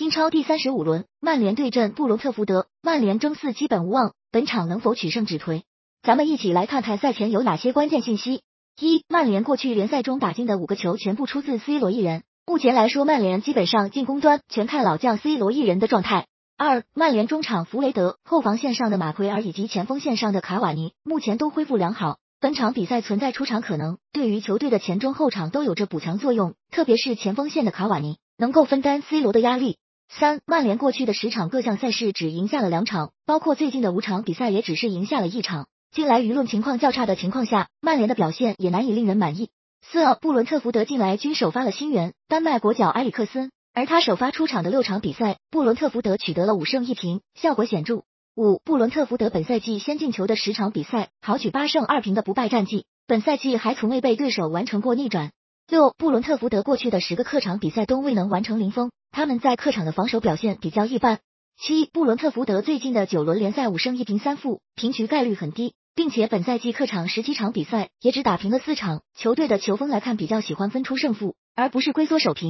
英超第三十五轮，曼联对阵布伦特福德，曼联争四基本无望，本场能否取胜止颓？咱们一起来看看赛前有哪些关键信息。一、曼联过去联赛中打进的五个球全部出自 C 罗一人，目前来说，曼联基本上进攻端全看老将 C 罗一人的状态。二、曼联中场弗雷德、后防线上的马奎尔以及前锋线上的卡瓦尼目前都恢复良好，本场比赛存在出场可能，对于球队的前中后场都有着补强作用，特别是前锋线的卡瓦尼能够分担 C 罗的压力。三、曼联过去的十场各项赛事只赢下了两场，包括最近的五场比赛也只是赢下了一场。近来舆论情况较差的情况下，曼联的表现也难以令人满意。四、布伦特福德近来均首发了新援丹麦国脚埃里克森，而他首发出场的六场比赛，布伦特福德取得了五胜一平，效果显著。五、布伦特福德本赛季先进球的十场比赛，豪取八胜二平的不败战绩，本赛季还从未被对手完成过逆转。六、布伦特福德过去的十个客场比赛都未能完成零封，他们在客场的防守表现比较一般。七、布伦特福德最近的九轮联赛五胜一平三负，平局概率很低，并且本赛季客场十七场比赛也只打平了四场，球队的球风来看比较喜欢分出胜负，而不是龟缩守平。